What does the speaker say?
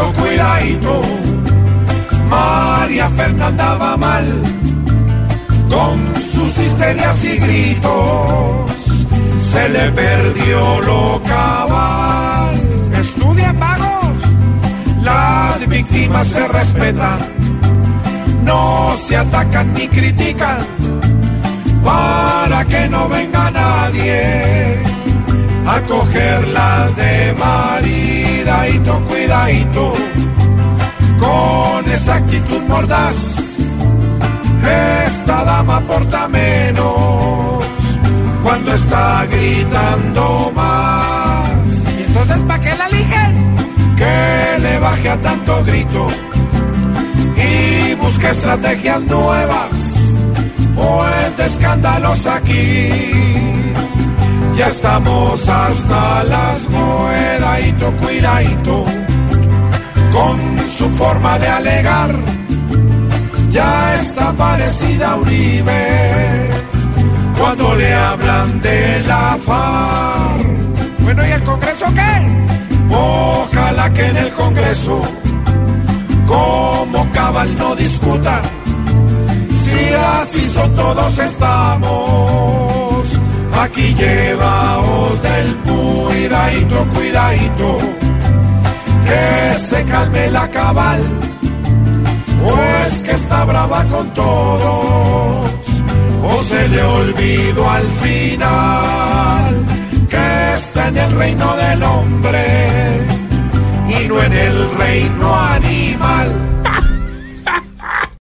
Cuidadito, cuidadito. María Fernanda va mal con sus histerias y gritos. Se le perdió lo cabal. Estudian vagos, las víctimas se respetan, no se atacan ni critican para que no venga nadie a cogerlas de maridadito, cuidadito, esa actitud mordaz. Esta dama porta menos cuando está gritando más. ¿Y entonces para qué la eligen? Que le baje a tanto grito y busque estrategias nuevas, pues de escándalos aquí ya estamos hasta las cuidadito, cuidadito, con su forma de alegar, ya está parecida a Uribe, cuando le hablan de la FARC. Bueno, ¿y el Congreso qué? Ojalá que en el Congreso, como cabal no discutan, si así son todos estamos aquí llevaos del cuidadito, calme la cabal, pues que está brava con todos, o se le olvidó al final que está en el reino del hombre y no en el reino animal.